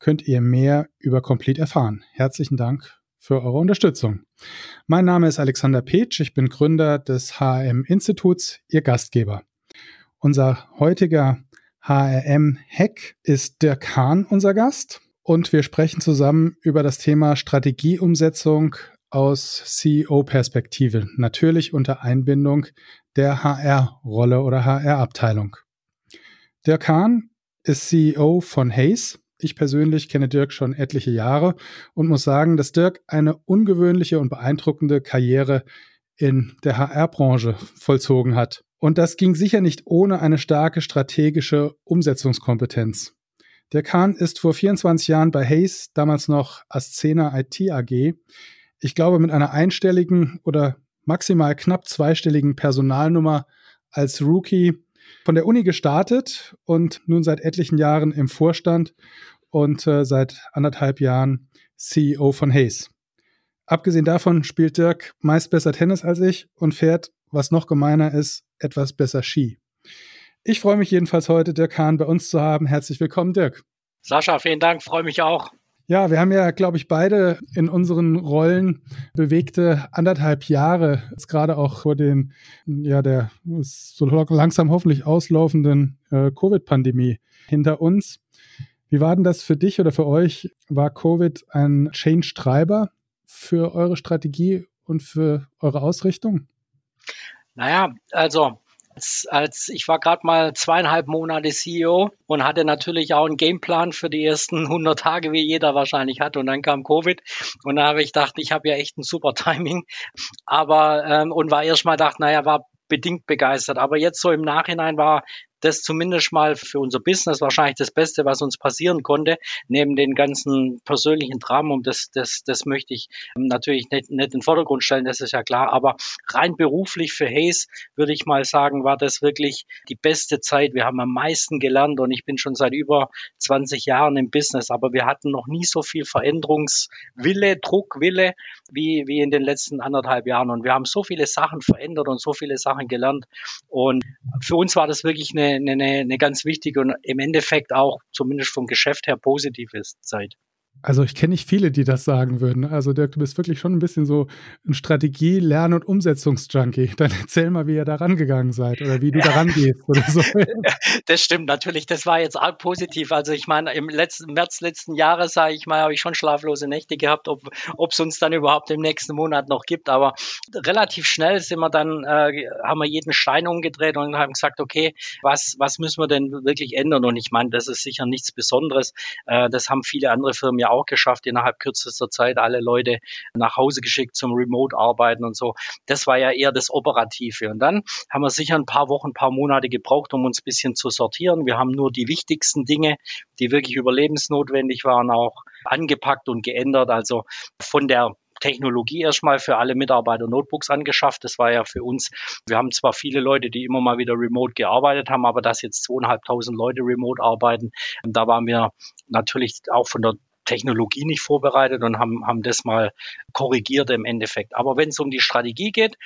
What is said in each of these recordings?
könnt ihr mehr über Complete erfahren. Herzlichen Dank für eure Unterstützung. Mein Name ist Alexander Petsch, ich bin Gründer des HRM-Instituts, Ihr Gastgeber. Unser heutiger HRM-Hack ist Dirk Hahn, unser Gast. Und wir sprechen zusammen über das Thema Strategieumsetzung aus CEO-Perspektive, natürlich unter Einbindung der HR-Rolle oder HR-Abteilung. Dirk Hahn ist CEO von Hayes. Ich persönlich kenne Dirk schon etliche Jahre und muss sagen, dass Dirk eine ungewöhnliche und beeindruckende Karriere in der HR-Branche vollzogen hat. Und das ging sicher nicht ohne eine starke strategische Umsetzungskompetenz. Der Kahn ist vor 24 Jahren bei Hayes, damals noch Ascena IT AG, ich glaube mit einer einstelligen oder maximal knapp zweistelligen Personalnummer als Rookie von der Uni gestartet und nun seit etlichen Jahren im Vorstand und äh, seit anderthalb Jahren CEO von Hayes. Abgesehen davon spielt Dirk meist besser Tennis als ich und fährt, was noch gemeiner ist, etwas besser Ski. Ich freue mich jedenfalls heute, Dirk Hahn bei uns zu haben. Herzlich willkommen, Dirk. Sascha, vielen Dank, freue mich auch. Ja, wir haben ja, glaube ich, beide in unseren Rollen bewegte anderthalb Jahre, jetzt gerade auch vor den, ja, der so langsam hoffentlich auslaufenden äh, Covid-Pandemie hinter uns. Wie war denn das für dich oder für euch? War Covid ein Change-Treiber für eure Strategie und für eure Ausrichtung? Naja, also als, als ich war gerade mal zweieinhalb Monate CEO und hatte natürlich auch einen Gameplan für die ersten 100 Tage, wie jeder wahrscheinlich hat. Und dann kam Covid und da habe ich gedacht, ich habe ja echt ein super Timing. Aber ähm, und war erst mal gedacht, naja, war bedingt begeistert. Aber jetzt so im Nachhinein war das zumindest mal für unser Business wahrscheinlich das Beste, was uns passieren konnte, neben den ganzen persönlichen Dramen. Und das, das, das möchte ich natürlich nicht, nicht in den Vordergrund stellen, das ist ja klar. Aber rein beruflich für Hayes würde ich mal sagen, war das wirklich die beste Zeit. Wir haben am meisten gelernt und ich bin schon seit über 20 Jahren im Business, aber wir hatten noch nie so viel Veränderungswille, Druckwille wie, wie in den letzten anderthalb Jahren. Und wir haben so viele Sachen verändert und so viele Sachen gelernt. Und für uns war das wirklich eine eine, eine, eine ganz wichtige und im Endeffekt auch zumindest vom Geschäft her positive Zeit. Also ich kenne nicht viele, die das sagen würden. Also Dirk, du bist wirklich schon ein bisschen so ein Strategie-, Lern- und Umsetzungsjunkie. Dann erzähl mal, wie ihr da rangegangen seid oder wie du da rangehst oder so. Das stimmt natürlich. Das war jetzt auch positiv. Also ich meine, im letzten März letzten Jahres, sage ich mal, habe ich schon schlaflose Nächte gehabt, ob es uns dann überhaupt im nächsten Monat noch gibt. Aber relativ schnell sind wir dann, äh, haben wir jeden Stein umgedreht und haben gesagt, okay, was, was müssen wir denn wirklich ändern? Und ich meine, das ist sicher nichts Besonderes. Äh, das haben viele andere Firmen ja auch geschafft, innerhalb kürzester Zeit alle Leute nach Hause geschickt zum Remote-Arbeiten und so. Das war ja eher das Operative. Und dann haben wir sicher ein paar Wochen, ein paar Monate gebraucht, um uns ein bisschen zu sortieren. Wir haben nur die wichtigsten Dinge, die wirklich überlebensnotwendig waren, auch angepackt und geändert. Also von der Technologie erstmal für alle Mitarbeiter Notebooks angeschafft. Das war ja für uns, wir haben zwar viele Leute, die immer mal wieder remote gearbeitet haben, aber dass jetzt zweieinhalbtausend Leute remote arbeiten, da waren wir natürlich auch von der Technologie nicht vorbereitet und haben, haben das mal korrigiert im Endeffekt. Aber wenn es um die Strategie geht,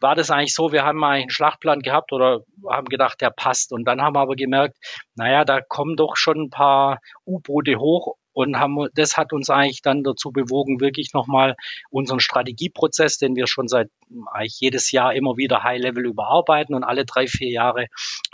war das eigentlich so, wir haben mal einen Schlachtplan gehabt oder haben gedacht, der passt. Und dann haben wir aber gemerkt, naja, da kommen doch schon ein paar U-Boote hoch und haben, das hat uns eigentlich dann dazu bewogen, wirklich nochmal unseren Strategieprozess, den wir schon seit eigentlich jedes Jahr immer wieder High-Level überarbeiten und alle drei, vier Jahre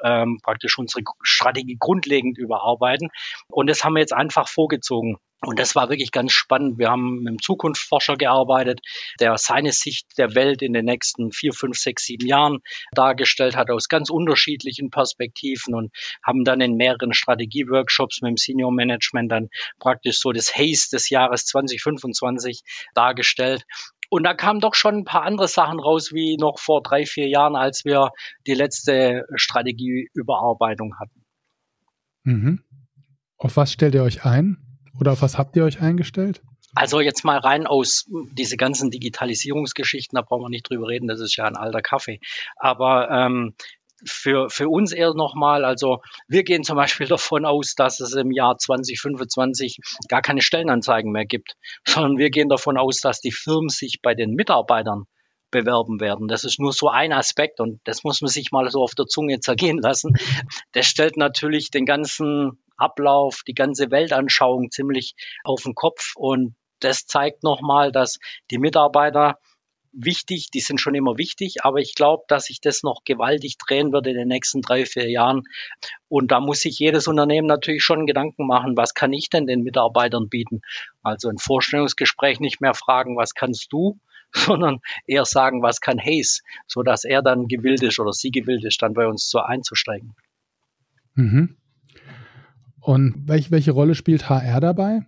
ähm, praktisch unsere Strategie grundlegend überarbeiten. Und das haben wir jetzt einfach vorgezogen. Und das war wirklich ganz spannend. Wir haben mit einem Zukunftsforscher gearbeitet, der seine Sicht der Welt in den nächsten vier, fünf, sechs, sieben Jahren dargestellt hat aus ganz unterschiedlichen Perspektiven und haben dann in mehreren Strategieworkshops mit dem Senior Management dann praktisch so das Haze des Jahres 2025 dargestellt. Und da kamen doch schon ein paar andere Sachen raus, wie noch vor drei, vier Jahren, als wir die letzte Strategieüberarbeitung hatten. Mhm. Auf was stellt ihr euch ein? Oder auf was habt ihr euch eingestellt? Also jetzt mal rein aus diese ganzen Digitalisierungsgeschichten, da brauchen wir nicht drüber reden, das ist ja ein alter Kaffee. Aber ähm, für, für uns eher nochmal, also wir gehen zum Beispiel davon aus, dass es im Jahr 2025 gar keine Stellenanzeigen mehr gibt, sondern wir gehen davon aus, dass die Firmen sich bei den Mitarbeitern bewerben werden. Das ist nur so ein Aspekt und das muss man sich mal so auf der Zunge zergehen lassen. Das stellt natürlich den ganzen Ablauf, die ganze Weltanschauung ziemlich auf den Kopf und das zeigt nochmal, dass die Mitarbeiter wichtig, die sind schon immer wichtig, aber ich glaube, dass sich das noch gewaltig drehen wird in den nächsten drei, vier Jahren. Und da muss sich jedes Unternehmen natürlich schon Gedanken machen, was kann ich denn den Mitarbeitern bieten? Also ein Vorstellungsgespräch nicht mehr fragen, was kannst du, sondern eher sagen, was kann Hayes, so dass er dann gewillt ist oder sie gewillt ist, dann bei uns so einzusteigen. Mhm. Und welche, welche Rolle spielt HR dabei?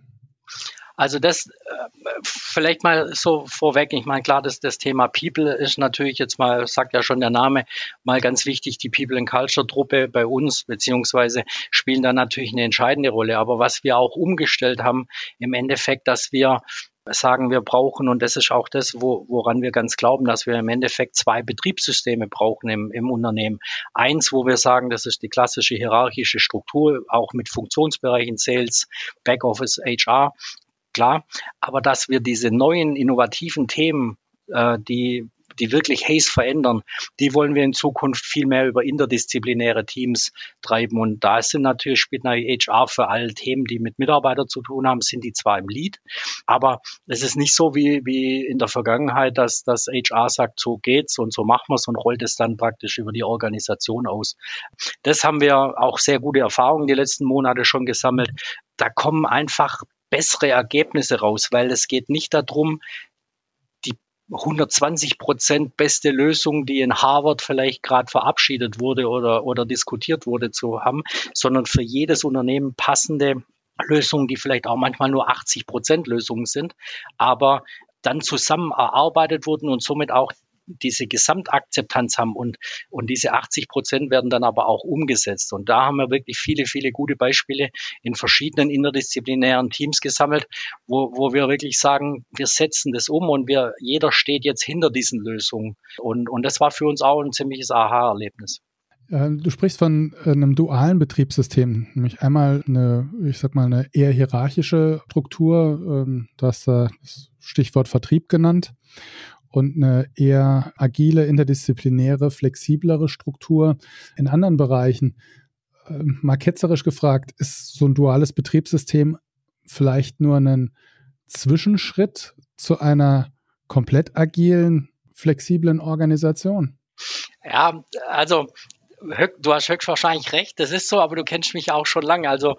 Also das äh, vielleicht mal so vorweg. Ich meine, klar, das, das Thema People ist natürlich jetzt mal, sagt ja schon der Name, mal ganz wichtig. Die People and Culture Truppe bei uns, beziehungsweise spielen da natürlich eine entscheidende Rolle. Aber was wir auch umgestellt haben, im Endeffekt, dass wir sagen, wir brauchen, und das ist auch das, wo, woran wir ganz glauben, dass wir im Endeffekt zwei Betriebssysteme brauchen im, im Unternehmen. Eins, wo wir sagen, das ist die klassische hierarchische Struktur, auch mit Funktionsbereichen Sales, Backoffice, HR klar. Aber dass wir diese neuen innovativen Themen, äh, die die wirklich Haze verändern, die wollen wir in Zukunft viel mehr über interdisziplinäre Teams treiben. Und da sind natürlich, spielt natürlich HR für alle Themen, die mit Mitarbeitern zu tun haben, sind die zwar im Lead, aber es ist nicht so wie, wie in der Vergangenheit, dass das HR sagt, so geht's und so machen wir's und rollt es dann praktisch über die Organisation aus. Das haben wir auch sehr gute Erfahrungen die letzten Monate schon gesammelt. Da kommen einfach bessere Ergebnisse raus, weil es geht nicht darum, 120 Prozent beste Lösung, die in Harvard vielleicht gerade verabschiedet wurde oder, oder diskutiert wurde, zu haben, sondern für jedes Unternehmen passende Lösungen, die vielleicht auch manchmal nur 80 Prozent Lösungen sind, aber dann zusammen erarbeitet wurden und somit auch diese Gesamtakzeptanz haben und, und diese 80 Prozent werden dann aber auch umgesetzt. Und da haben wir wirklich viele, viele gute Beispiele in verschiedenen interdisziplinären Teams gesammelt, wo, wo wir wirklich sagen, wir setzen das um und wir, jeder steht jetzt hinter diesen Lösungen. Und, und das war für uns auch ein ziemliches Aha-Erlebnis. Äh, du sprichst von äh, einem dualen Betriebssystem, nämlich einmal eine, ich sag mal, eine eher hierarchische Struktur, ähm, du hast das Stichwort Vertrieb genannt und eine eher agile, interdisziplinäre, flexiblere Struktur. In anderen Bereichen, äh, mal ketzerisch gefragt, ist so ein duales Betriebssystem vielleicht nur ein Zwischenschritt zu einer komplett agilen, flexiblen Organisation? Ja, also du hast höchstwahrscheinlich recht, das ist so, aber du kennst mich auch schon lange. Also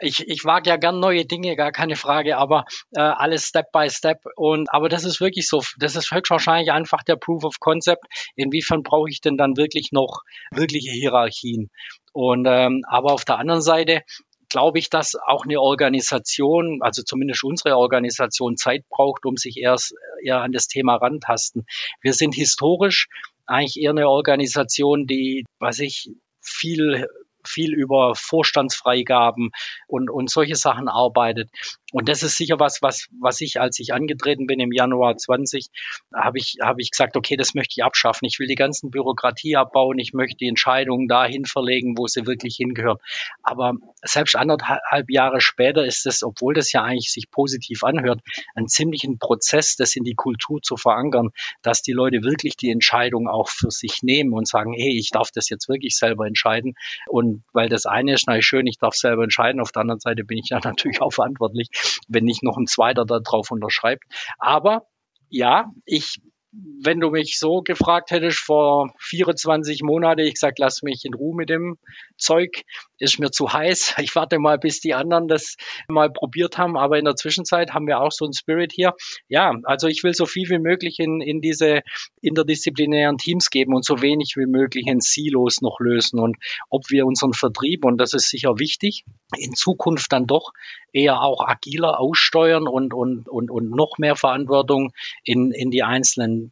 ich, ich wage ja gern neue Dinge, gar keine Frage, aber äh, alles Step by Step. Und aber das ist wirklich so, das ist höchstwahrscheinlich einfach der Proof of Concept. Inwiefern brauche ich denn dann wirklich noch wirkliche Hierarchien? Und ähm, aber auf der anderen Seite glaube ich, dass auch eine Organisation, also zumindest unsere Organisation, Zeit braucht, um sich erst eher an das Thema rantasten. Wir sind historisch eigentlich eher eine Organisation, die, was ich, viel viel über Vorstandsfreigaben und, und solche Sachen arbeitet. Und das ist sicher was, was, was ich, als ich angetreten bin im Januar 20, habe ich, habe ich gesagt, okay, das möchte ich abschaffen. Ich will die ganzen Bürokratie abbauen. Ich möchte die Entscheidungen dahin verlegen, wo sie wirklich hingehören. Aber selbst anderthalb Jahre später ist es, obwohl das ja eigentlich sich positiv anhört, ein ziemlichen Prozess, das in die Kultur zu verankern, dass die Leute wirklich die Entscheidung auch für sich nehmen und sagen, hey, ich darf das jetzt wirklich selber entscheiden. Und weil das eine ist, na schön, ich darf selber entscheiden. Auf der anderen Seite bin ich ja natürlich auch verantwortlich wenn nicht noch ein zweiter da drauf unterschreibt. Aber ja, ich wenn du mich so gefragt hättest vor 24 Monaten, ich sag, lass mich in Ruhe mit dem Zeug, ist mir zu heiß. Ich warte mal, bis die anderen das mal probiert haben. Aber in der Zwischenzeit haben wir auch so einen Spirit hier. Ja, also ich will so viel wie möglich in, in diese interdisziplinären Teams geben und so wenig wie möglich in Silos noch lösen. Und ob wir unseren Vertrieb, und das ist sicher wichtig, in Zukunft dann doch eher auch agiler aussteuern und, und, und, und noch mehr Verantwortung in, in die einzelnen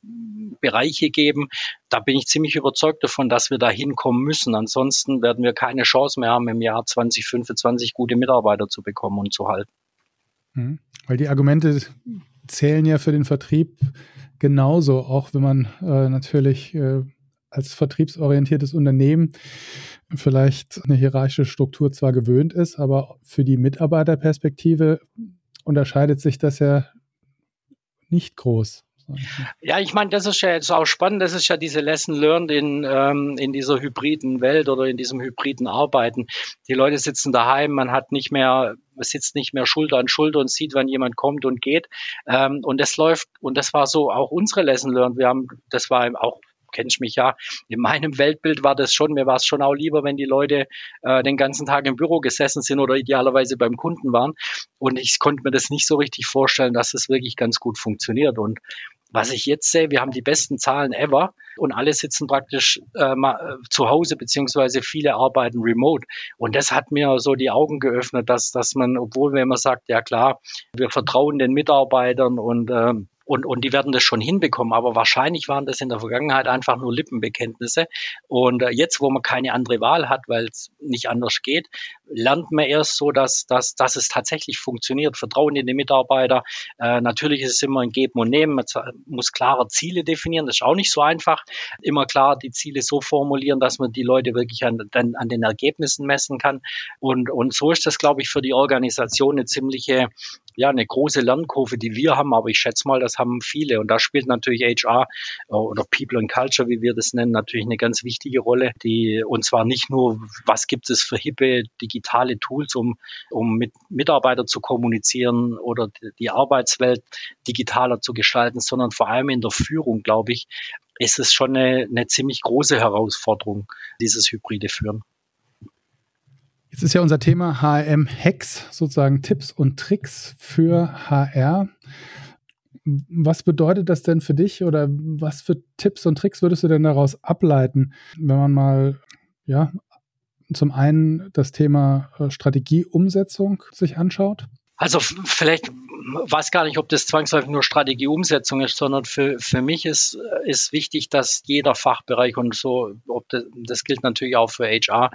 Bereiche geben. Da bin ich ziemlich überzeugt davon, dass wir da hinkommen müssen. Ansonsten werden wir keine Chance mehr haben, im Jahr 2025 gute Mitarbeiter zu bekommen und zu halten. Mhm. Weil die Argumente zählen ja für den Vertrieb genauso, auch wenn man äh, natürlich äh, als vertriebsorientiertes Unternehmen vielleicht eine hierarchische Struktur zwar gewöhnt ist, aber für die Mitarbeiterperspektive unterscheidet sich das ja nicht groß. Ja, ich meine, das ist ja jetzt auch spannend. Das ist ja diese Lesson learned in, ähm, in dieser hybriden Welt oder in diesem hybriden Arbeiten. Die Leute sitzen daheim, man hat nicht mehr, man sitzt nicht mehr Schulter an Schulter und sieht, wann jemand kommt und geht. Ähm, und das läuft, und das war so auch unsere Lesson learned. Wir haben, das war auch kennst mich ja, in meinem Weltbild war das schon, mir war es schon auch lieber, wenn die Leute äh, den ganzen Tag im Büro gesessen sind oder idealerweise beim Kunden waren. Und ich konnte mir das nicht so richtig vorstellen, dass es das wirklich ganz gut funktioniert. Und was ich jetzt sehe, wir haben die besten Zahlen ever und alle sitzen praktisch äh, äh, zu Hause beziehungsweise viele arbeiten remote. Und das hat mir so die Augen geöffnet, dass, dass man, obwohl man immer sagt, ja klar, wir vertrauen den Mitarbeitern und ähm, und, und die werden das schon hinbekommen. Aber wahrscheinlich waren das in der Vergangenheit einfach nur Lippenbekenntnisse. Und äh, jetzt, wo man keine andere Wahl hat, weil es nicht anders geht, lernt man erst so, dass, dass, dass es tatsächlich funktioniert. Vertrauen in die Mitarbeiter. Äh, natürlich ist es immer ein Geben und Nehmen. Man muss klare Ziele definieren. Das ist auch nicht so einfach. Immer klar die Ziele so formulieren, dass man die Leute wirklich an, an, an den Ergebnissen messen kann. Und, und so ist das, glaube ich, für die Organisation eine ziemliche ja, eine große Lernkurve, die wir haben, aber ich schätze mal, das haben viele. Und da spielt natürlich HR äh, oder People and Culture, wie wir das nennen, natürlich eine ganz wichtige Rolle, die, und zwar nicht nur, was gibt es für hippe digitale Tools, um, um mit Mitarbeitern zu kommunizieren oder die Arbeitswelt digitaler zu gestalten, sondern vor allem in der Führung, glaube ich, ist es schon eine, eine ziemlich große Herausforderung, dieses hybride Führen. Jetzt ist ja unser Thema HRM-Hacks, sozusagen Tipps und Tricks für HR. Was bedeutet das denn für dich oder was für Tipps und Tricks würdest du denn daraus ableiten, wenn man mal, ja, zum einen das Thema äh, Strategieumsetzung sich anschaut? Also vielleicht weiß gar nicht, ob das zwangsläufig nur Strategieumsetzung ist, sondern für, für mich ist, ist wichtig, dass jeder Fachbereich und so, ob das, das gilt natürlich auch für HR,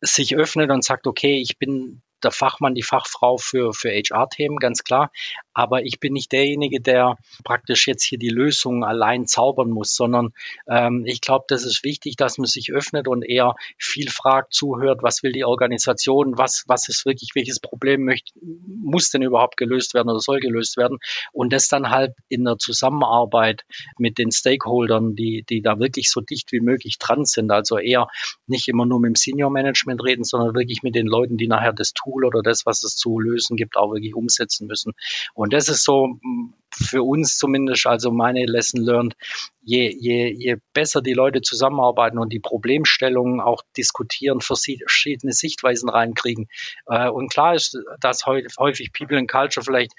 sich öffnet und sagt, okay, ich bin der Fachmann, die Fachfrau für, für HR-Themen, ganz klar. Aber ich bin nicht derjenige, der praktisch jetzt hier die Lösung allein zaubern muss, sondern ähm, ich glaube, das ist wichtig, dass man sich öffnet und eher viel fragt, zuhört, was will die Organisation, was, was ist wirklich, welches Problem möchte, muss denn überhaupt gelöst werden oder soll gelöst werden? Und das dann halt in der Zusammenarbeit mit den Stakeholdern, die, die da wirklich so dicht wie möglich dran sind, also eher nicht immer nur mit dem Senior Management reden, sondern wirklich mit den Leuten, die nachher das Tool oder das, was es zu lösen gibt, auch wirklich umsetzen müssen. Und das ist so für uns zumindest, also meine Lesson learned, je, je, je besser die Leute zusammenarbeiten und die Problemstellungen auch diskutieren, verschiedene Sichtweisen reinkriegen. Äh, und klar ist, dass häufig People and Culture vielleicht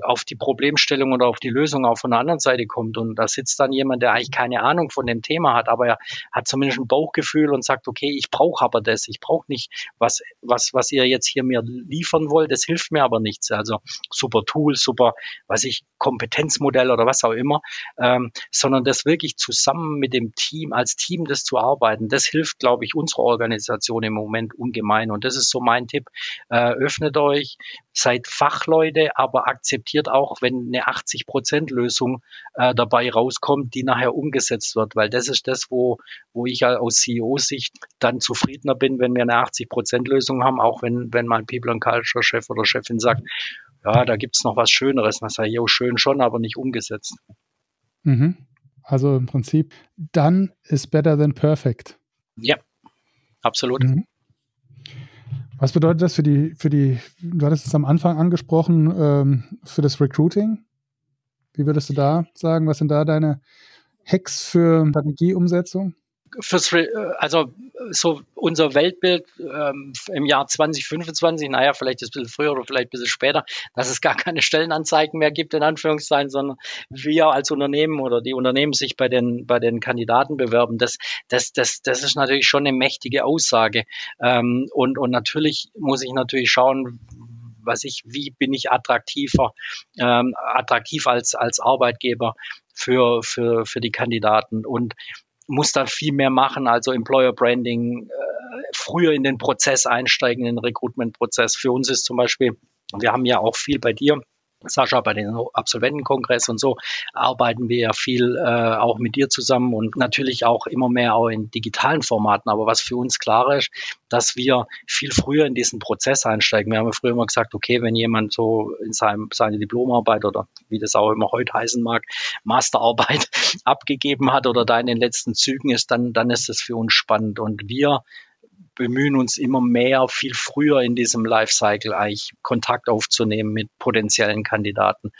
auf die Problemstellung oder auf die Lösung auch von der anderen Seite kommt. Und da sitzt dann jemand, der eigentlich keine Ahnung von dem Thema hat, aber er hat zumindest ein Bauchgefühl und sagt, okay, ich brauche aber das, ich brauche nicht, was, was, was ihr jetzt hier mir liefern wollt, das hilft mir aber nichts. Also super Tool, super, was ich, Kompetenzmodell oder was auch immer, ähm, sondern das wirklich zusammen mit dem Team, als Team das zu arbeiten, das hilft, glaube ich, unserer Organisation im Moment ungemein. Und das ist so mein Tipp. Äh, öffnet euch, seid Fachleute, aber akzeptiert auch, wenn eine 80-Prozent-Lösung äh, dabei rauskommt, die nachher umgesetzt wird, weil das ist das, wo, wo ich aus CEO-Sicht dann zufriedener bin, wenn wir eine 80-Prozent-Lösung haben, auch wenn, wenn mein People and Culture Chef oder Chefin sagt, ja, da gibt es noch was Schöneres. Das sei ja schön schon, aber nicht umgesetzt. Mhm. Also im Prinzip, dann ist better than perfect. Ja, absolut. Mhm. Was bedeutet das für die, für die, du hattest es am Anfang angesprochen, ähm, für das Recruiting? Wie würdest du da sagen, was sind da deine Hacks für Strategieumsetzung? Fürs, also so unser Weltbild ähm, im Jahr 2025, naja, vielleicht ist es ein bisschen früher oder vielleicht ein bisschen später, dass es gar keine Stellenanzeigen mehr gibt, in Anführungszeichen, sondern wir als Unternehmen oder die Unternehmen sich bei den, bei den Kandidaten bewerben. Das, das, das, das ist natürlich schon eine mächtige Aussage. Ähm, und, und natürlich muss ich natürlich schauen, was ich, wie bin ich attraktiver, ähm, attraktiv als, als Arbeitgeber für, für, für die Kandidaten. Und muss da viel mehr machen, also Employer Branding, äh, früher in den Prozess einsteigen, in den Recruitment-Prozess. Für uns ist zum Beispiel, wir haben ja auch viel bei dir Sascha, bei den Absolventenkongress und so arbeiten wir ja viel äh, auch mit dir zusammen und natürlich auch immer mehr auch in digitalen Formaten. Aber was für uns klar ist, dass wir viel früher in diesen Prozess einsteigen. Wir haben ja früher immer gesagt, okay, wenn jemand so in seinem, seine Diplomarbeit oder wie das auch immer heute heißen mag, Masterarbeit abgegeben hat oder da in den letzten Zügen ist, dann, dann ist es für uns spannend. Und wir bemühen uns immer mehr, viel früher in diesem Lifecycle eigentlich Kontakt aufzunehmen mit potenziellen Kandidaten,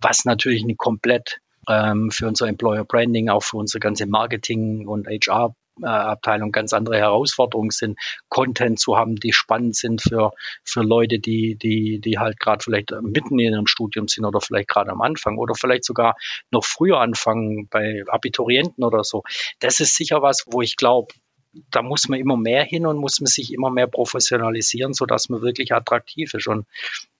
was natürlich eine komplett ähm, für unser Employer Branding, auch für unsere ganze Marketing und HR Abteilung ganz andere Herausforderungen sind, Content zu haben, die spannend sind für, für Leute, die, die, die halt gerade vielleicht mitten in ihrem Studium sind oder vielleicht gerade am Anfang oder vielleicht sogar noch früher anfangen bei Abiturienten oder so. Das ist sicher was, wo ich glaube, da muss man immer mehr hin und muss man sich immer mehr professionalisieren, so dass man wirklich attraktiv ist. Und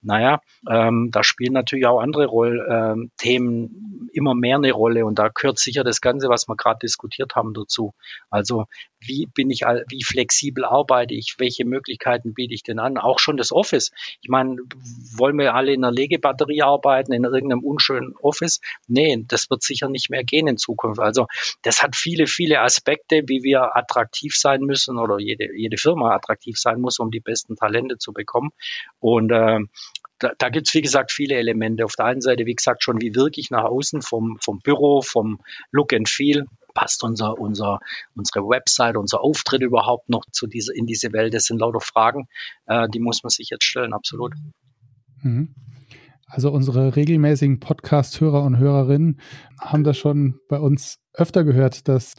naja, ähm, da spielen natürlich auch andere Roll, ähm, Themen immer mehr eine Rolle und da gehört sicher das Ganze, was wir gerade diskutiert haben, dazu. Also wie bin ich, wie flexibel arbeite ich, welche Möglichkeiten biete ich denn an? Auch schon das Office. Ich meine, wollen wir alle in einer Legebatterie arbeiten, in irgendeinem unschönen Office? Nee, das wird sicher nicht mehr gehen in Zukunft. Also das hat viele, viele Aspekte, wie wir attraktiv sein müssen oder jede, jede Firma attraktiv sein muss, um die besten Talente zu bekommen. Und äh, da, da gibt es, wie gesagt, viele Elemente. Auf der einen Seite, wie gesagt, schon wie wirklich nach außen vom, vom Büro, vom Look and Feel. Passt unser, unser, unsere Website, unser Auftritt überhaupt noch zu dieser, in diese Welt? Das sind lauter Fragen, äh, die muss man sich jetzt stellen, absolut. Mhm. Also unsere regelmäßigen Podcast-Hörer und Hörerinnen haben das schon bei uns öfter gehört, dass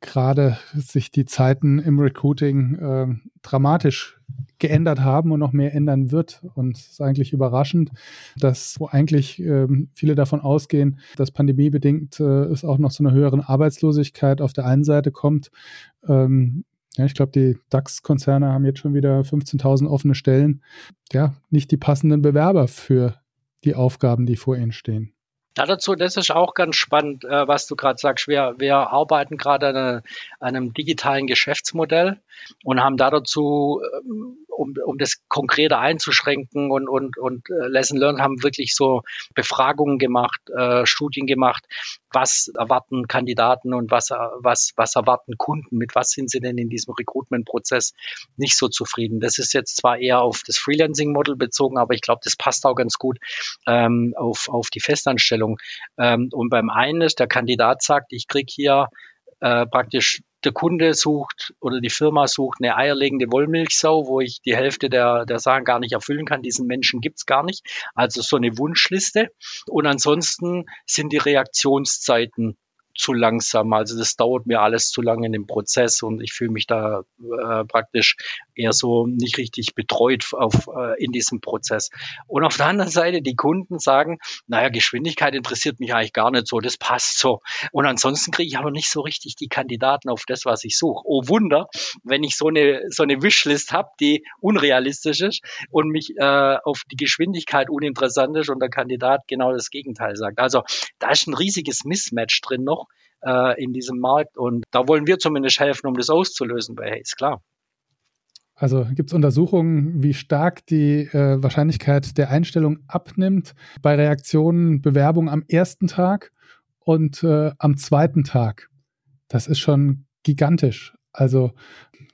gerade sich die Zeiten im Recruiting äh, dramatisch geändert haben und noch mehr ändern wird. Und es ist eigentlich überraschend, dass wo eigentlich ähm, viele davon ausgehen, dass pandemiebedingt äh, es auch noch zu einer höheren Arbeitslosigkeit auf der einen Seite kommt. Ähm, ja, ich glaube, die DAX-Konzerne haben jetzt schon wieder 15.000 offene Stellen. Ja, nicht die passenden Bewerber für die Aufgaben, die vor ihnen stehen. Ja, dazu, das ist auch ganz spannend, äh, was du gerade sagst. Wir, wir arbeiten gerade an, einem digitalen Geschäftsmodell und haben da dazu ähm, um, um das konkreter einzuschränken und, und, und äh, Lesson Learned haben wirklich so Befragungen gemacht, äh, Studien gemacht, was erwarten Kandidaten und was, was, was erwarten Kunden, mit was sind sie denn in diesem Recruitment-Prozess nicht so zufrieden. Das ist jetzt zwar eher auf das Freelancing-Model bezogen, aber ich glaube, das passt auch ganz gut ähm, auf, auf die Festanstellung. Ähm, und beim einen ist, der Kandidat sagt, ich krieg hier äh, praktisch der Kunde sucht oder die Firma sucht eine eierlegende Wollmilchsau, wo ich die Hälfte der, der Sachen gar nicht erfüllen kann. Diesen Menschen gibt's gar nicht. Also so eine Wunschliste. Und ansonsten sind die Reaktionszeiten zu langsam. Also das dauert mir alles zu lange in dem Prozess und ich fühle mich da äh, praktisch eher so nicht richtig betreut auf, äh, in diesem Prozess. Und auf der anderen Seite, die Kunden sagen, naja, Geschwindigkeit interessiert mich eigentlich gar nicht so, das passt so. Und ansonsten kriege ich aber nicht so richtig die Kandidaten auf das, was ich suche. Oh Wunder, wenn ich so eine, so eine Wishlist habe, die unrealistisch ist und mich äh, auf die Geschwindigkeit uninteressant ist und der Kandidat genau das Gegenteil sagt. Also da ist ein riesiges Mismatch drin noch äh, in diesem Markt. Und da wollen wir zumindest helfen, um das auszulösen bei Hayes, klar. Also gibt es Untersuchungen, wie stark die äh, Wahrscheinlichkeit der Einstellung abnimmt bei Reaktionen, Bewerbung am ersten Tag und äh, am zweiten Tag. Das ist schon gigantisch. Also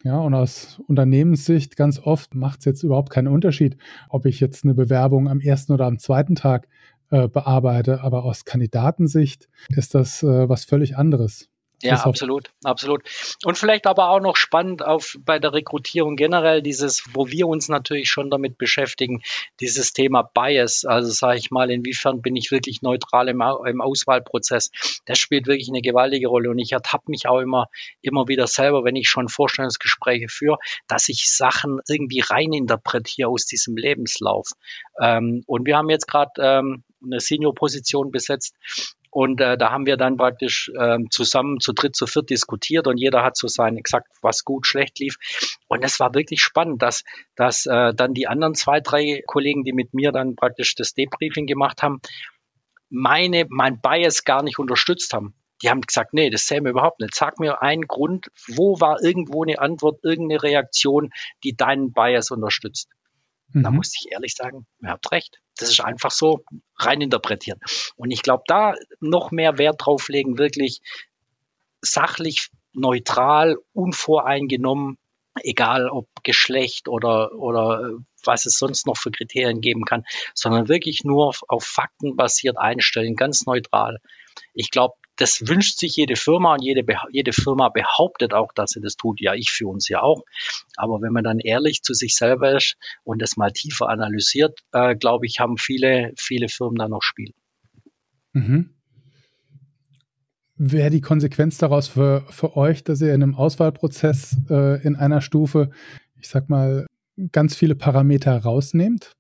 ja, und aus Unternehmenssicht ganz oft macht es jetzt überhaupt keinen Unterschied, ob ich jetzt eine Bewerbung am ersten oder am zweiten Tag äh, bearbeite. Aber aus Kandidatensicht ist das äh, was völlig anderes. Ja, absolut, absolut. Und vielleicht aber auch noch spannend auf bei der Rekrutierung generell dieses, wo wir uns natürlich schon damit beschäftigen, dieses Thema Bias. Also sage ich mal, inwiefern bin ich wirklich neutral im, im Auswahlprozess? Das spielt wirklich eine gewaltige Rolle. Und ich ertappe mich auch immer, immer wieder selber, wenn ich schon Vorstellungsgespräche führe, dass ich Sachen irgendwie reininterpretiere aus diesem Lebenslauf. Ähm, und wir haben jetzt gerade ähm, eine Senior-Position besetzt, und äh, da haben wir dann praktisch äh, zusammen zu dritt, zu viert diskutiert und jeder hat so sein gesagt, was gut, schlecht lief. Und es war wirklich spannend, dass, dass äh, dann die anderen zwei, drei Kollegen, die mit mir dann praktisch das Debriefing gemacht haben, meine, mein Bias gar nicht unterstützt haben. Die haben gesagt, nee, das sehen wir überhaupt nicht. Sag mir einen Grund, wo war irgendwo eine Antwort, irgendeine Reaktion, die deinen Bias unterstützt. Mhm. Da muss ich ehrlich sagen, ihr habt recht. Das ist einfach so rein interpretieren. Und ich glaube, da noch mehr Wert drauf legen, wirklich sachlich, neutral, unvoreingenommen, egal ob Geschlecht oder, oder äh, was es sonst noch für Kriterien geben kann, sondern wirklich nur auf, auf Fakten basiert einstellen, ganz neutral. Ich glaube, das wünscht sich jede Firma und jede, jede Firma behauptet auch, dass sie das tut. Ja, ich für uns ja auch. Aber wenn man dann ehrlich zu sich selber ist und das mal tiefer analysiert, äh, glaube ich, haben viele, viele Firmen da noch Spiel. Mhm. Wäre die Konsequenz daraus für, für euch, dass ihr in einem Auswahlprozess äh, in einer Stufe, ich sag mal, ganz viele Parameter rausnehmt?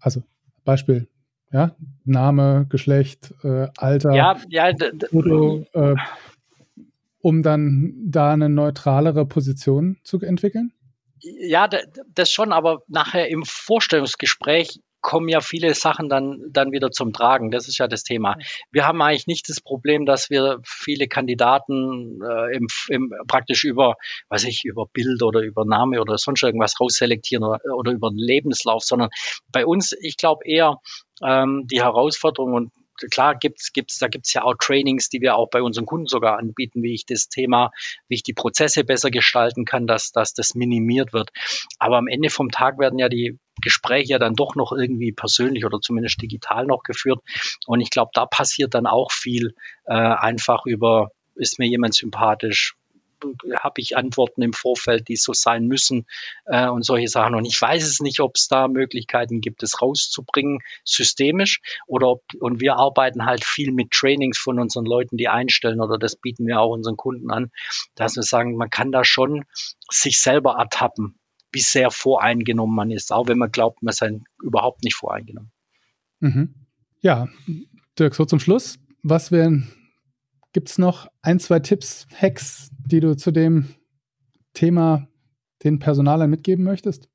Also Beispiel ja, Name, Geschlecht, äh, Alter, ja, ja, Foto, äh, um dann da eine neutralere Position zu entwickeln? Ja, das schon, aber nachher im Vorstellungsgespräch kommen ja viele Sachen dann, dann wieder zum Tragen. Das ist ja das Thema. Wir haben eigentlich nicht das Problem, dass wir viele Kandidaten äh, im, im, praktisch über, weiß ich, über Bild oder über Name oder sonst irgendwas rausselektieren oder, oder über den Lebenslauf, sondern bei uns, ich glaube eher, ähm, die Herausforderung und klar gibt's gibt's da gibt's ja auch Trainings, die wir auch bei unseren Kunden sogar anbieten, wie ich das Thema, wie ich die Prozesse besser gestalten kann, dass, dass das minimiert wird. Aber am Ende vom Tag werden ja die Gespräche ja dann doch noch irgendwie persönlich oder zumindest digital noch geführt. Und ich glaube, da passiert dann auch viel äh, einfach über, ist mir jemand sympathisch, habe ich Antworten im Vorfeld, die so sein müssen äh, und solche Sachen. Und ich weiß es nicht, ob es da Möglichkeiten gibt, es rauszubringen, systemisch oder ob, und wir arbeiten halt viel mit Trainings von unseren Leuten, die einstellen oder das bieten wir auch unseren Kunden an, dass wir sagen, man kann da schon sich selber ertappen, wie sehr voreingenommen man ist, auch wenn man glaubt, man sei überhaupt nicht voreingenommen. Mhm. Ja, Dirk, so zum Schluss. Was wären Gibt es noch ein, zwei Tipps, Hacks, die du zu dem Thema den Personalern mitgeben möchtest?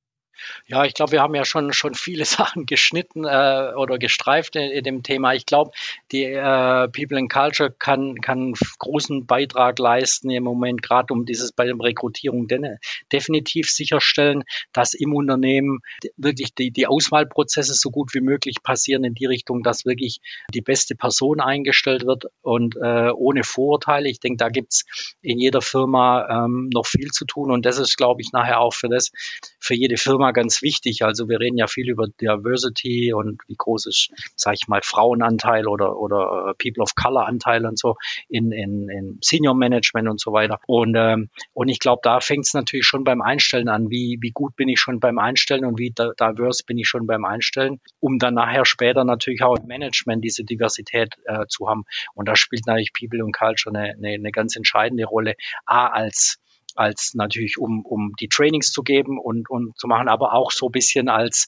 Ja, ich glaube, wir haben ja schon, schon viele Sachen geschnitten äh, oder gestreift in, in, dem Thema. Ich glaube, die äh, People in Culture kann, kann einen großen Beitrag leisten im Moment, gerade um dieses bei der Rekrutierung de definitiv sicherstellen, dass im Unternehmen wirklich die, die Auswahlprozesse so gut wie möglich passieren in die Richtung, dass wirklich die beste Person eingestellt wird und äh, ohne Vorurteile. Ich denke, da gibt's in jeder Firma ähm, noch viel zu tun und das ist, glaube ich, nachher auch für das, für jede Firma Thema ganz wichtig. Also wir reden ja viel über Diversity und wie groß ist, sage ich mal, Frauenanteil oder, oder äh, People of Color Anteil und so in, in, in Senior Management und so weiter. Und, ähm, und ich glaube, da fängt es natürlich schon beim Einstellen an. Wie, wie gut bin ich schon beim Einstellen und wie diverse bin ich schon beim Einstellen, um dann nachher später natürlich auch im Management diese Diversität äh, zu haben. Und da spielt natürlich People und Culture eine, eine, eine ganz entscheidende Rolle. A, als als natürlich um, um die Trainings zu geben und, und zu machen, aber auch so bisschen als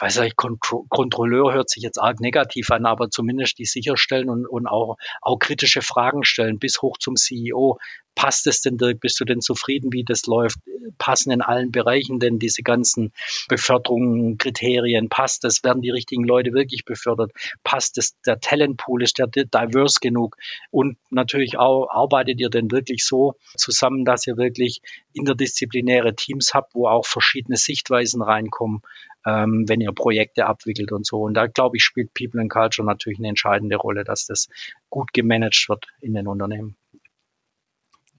weiß nicht, Kontro Kontrolleur hört sich jetzt arg negativ an, aber zumindest die sicherstellen und, und auch, auch kritische Fragen stellen, bis hoch zum CEO. Passt es denn, Dirk? Bist du denn zufrieden, wie das läuft? Passen in allen Bereichen denn diese ganzen Beförderungen, Kriterien? Passt es? Werden die richtigen Leute wirklich befördert? Passt es? Der Talentpool ist der diverse genug? Und natürlich auch, arbeitet ihr denn wirklich so zusammen, dass ihr wirklich interdisziplinäre Teams habt, wo auch verschiedene Sichtweisen reinkommen? Ähm, wenn ihr Projekte abwickelt und so. Und da, glaube ich, spielt People and Culture natürlich eine entscheidende Rolle, dass das gut gemanagt wird in den Unternehmen.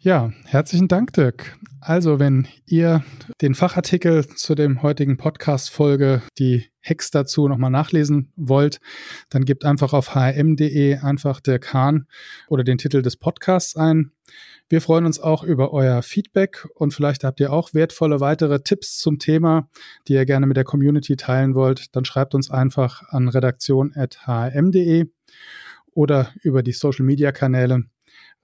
Ja, herzlichen Dank, Dirk. Also, wenn ihr den Fachartikel zu dem heutigen Podcast-Folge, die Hacks dazu nochmal nachlesen wollt, dann gebt einfach auf hm.de einfach Dirk Hahn oder den Titel des Podcasts ein. Wir freuen uns auch über euer Feedback und vielleicht habt ihr auch wertvolle weitere Tipps zum Thema, die ihr gerne mit der Community teilen wollt. Dann schreibt uns einfach an redaktion.hm.de oder über die Social Media Kanäle.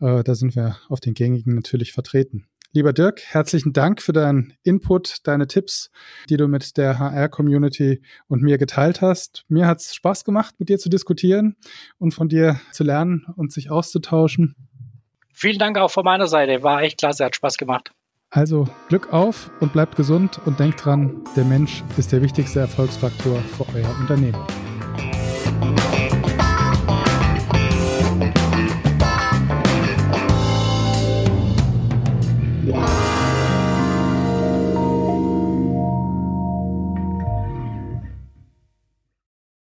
Äh, da sind wir auf den gängigen natürlich vertreten. Lieber Dirk, herzlichen Dank für deinen Input, deine Tipps, die du mit der HR-Community und mir geteilt hast. Mir hat es Spaß gemacht, mit dir zu diskutieren und von dir zu lernen und sich auszutauschen. Vielen Dank auch von meiner Seite. War echt klasse, hat Spaß gemacht. Also Glück auf und bleibt gesund und denkt dran, der Mensch ist der wichtigste Erfolgsfaktor für euer Unternehmen.